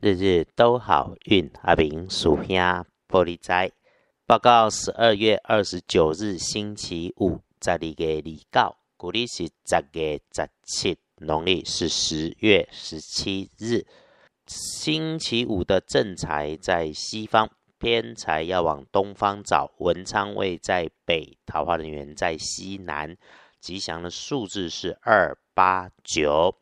日日都好运，阿明属兄玻璃仔报告：十二月二十九日星期五，在你个礼告，古历是十月十七，农历是十月十七日。星期五的正财在西方，偏财要往东方找。文昌位在北，桃花人员在西南。吉祥的数字是二八九。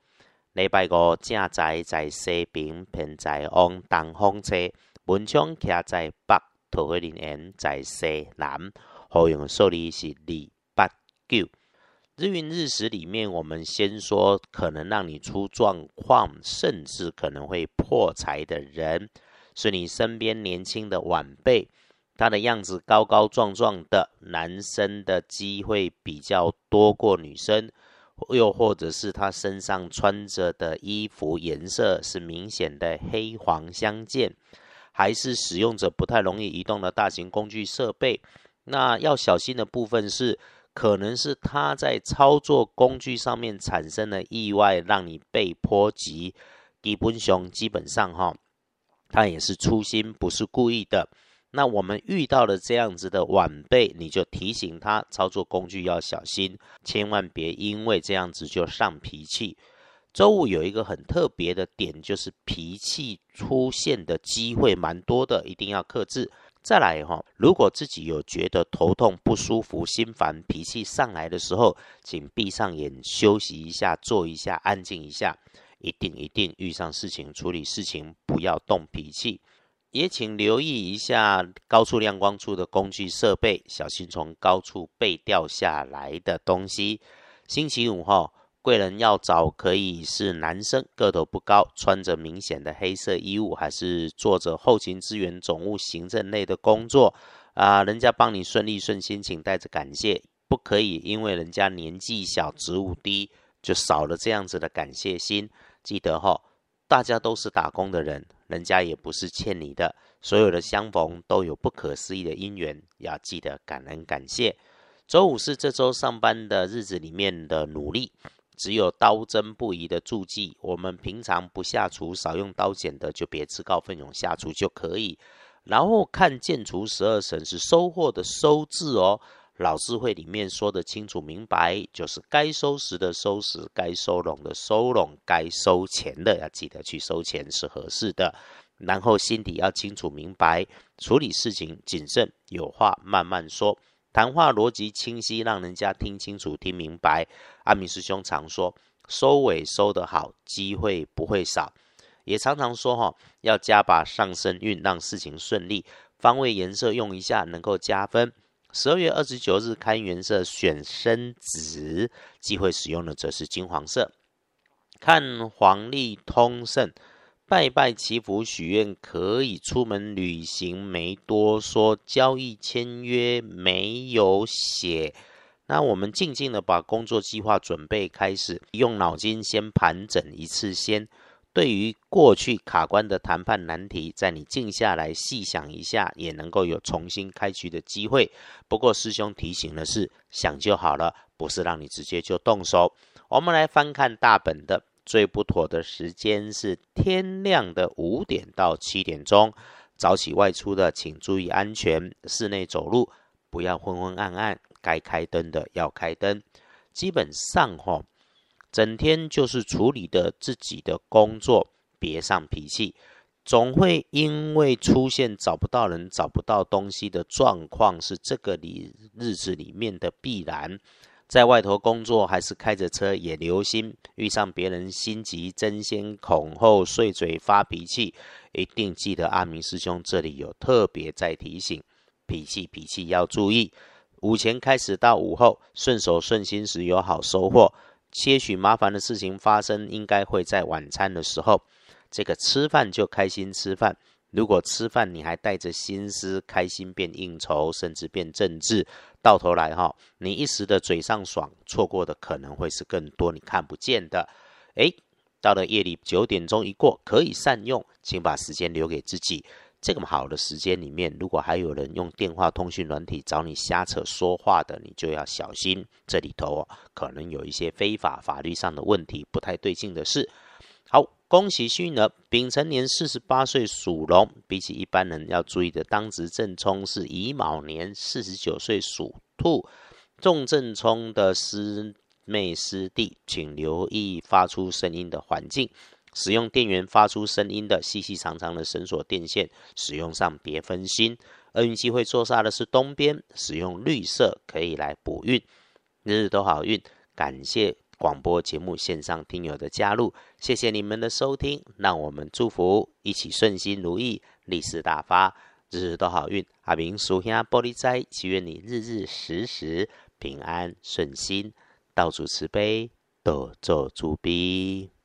礼拜五正在在西边，平在往东方车，文昌徛在北，桃花林园在西南。好用数字是二八九。日运日时里面，我们先说可能让你出状况，甚至可能会破财的人，是你身边年轻的晚辈，他的样子高高壮壮的，男生的机会比较多过女生。又或者是他身上穿着的衣服颜色是明显的黑黄相间，还是使用者不太容易移动的大型工具设备？那要小心的部分是，可能是他在操作工具上面产生了意外，让你被波及。基本熊，基本上哈，他也是粗心，不是故意的。那我们遇到了这样子的晚辈，你就提醒他操作工具要小心，千万别因为这样子就上脾气。周五有一个很特别的点，就是脾气出现的机会蛮多的，一定要克制。再来哈，如果自己有觉得头痛不舒服、心烦、脾气上来的时候，请闭上眼休息一下，坐一下，安静一下。一定一定遇上事情处理事情，不要动脾气。也请留意一下高处亮光处的工具设备，小心从高处被掉下来的东西。星期五哈，贵人要找可以是男生，个头不高，穿着明显的黑色衣物，还是做着后勤支援、总务、行政类的工作啊？人家帮你顺利顺心，请带着感谢，不可以因为人家年纪小、职务低，就少了这样子的感谢心。记得哈。大家都是打工的人，人家也不是欠你的。所有的相逢都有不可思议的因缘，要记得感恩感谢。周五是这周上班的日子里面的努力，只有刀针不移的注记。我们平常不下厨，少用刀剪的，就别自告奋勇下厨就可以。然后看建厨十二神是收获的收字哦。老师会里面说的清楚明白，就是该收拾的收拾，该收拢的收拢，该收钱的要记得去收钱是合适的。然后心底要清楚明白，处理事情谨慎，有话慢慢说，谈话逻辑清晰，让人家听清楚听明白。阿明师兄常说，收尾收得好，机会不会少。也常常说哈，要加把上升运，让事情顺利。方位颜色用一下，能够加分。十二月二十九日开元色选深紫，忌讳使用的则是金黄色。看黄历通胜，拜拜祈福许愿可以出门旅行，没多说。交易签约没有写，那我们静静的把工作计划准备开始，用脑筋先盘整一次先。对于过去卡关的谈判难题，在你静下来细想一下，也能够有重新开局的机会。不过师兄提醒的是，想就好了，不是让你直接就动手。我们来翻看大本的，最不妥的时间是天亮的五点到七点钟。早起外出的，请注意安全。室内走路不要昏昏暗暗，该开灯的要开灯。基本上，哈。整天就是处理的自己的工作，别上脾气，总会因为出现找不到人、找不到东西的状况，是这个里日子里面的必然。在外头工作还是开着车，也留心遇上别人心急、争先恐后、碎嘴发脾气，一定记得阿明师兄这里有特别在提醒，脾气脾气要注意。午前开始到午后，顺手顺心时有好收获。些许麻烦的事情发生，应该会在晚餐的时候。这个吃饭就开心吃饭，如果吃饭你还带着心思，开心变应酬，甚至变政治，到头来哈，你一时的嘴上爽，错过的可能会是更多你看不见的。诶，到了夜里九点钟一过，可以善用，请把时间留给自己。这么好的时间里面，如果还有人用电话通讯软体找你瞎扯说话的，你就要小心，这里头可能有一些非法法律上的问题，不太对劲的事。好，恭喜幸运儿，丙辰年四十八岁属龙，比起一般人要注意的当值正冲是乙卯年四十九岁属兔，重正冲的师妹师弟，请留意发出声音的环境。使用电源发出声音的细细长长的绳索电线，使用上别分心。厄运机会坐煞的是东边，使用绿色可以来补运，日日都好运。感谢广播节目线上听友的加入，谢谢你们的收听，让我们祝福一起顺心如意，利市大发，日日都好运。阿明属下玻璃斋，祈愿你日日时时平安顺心，道主慈悲，多做主逼。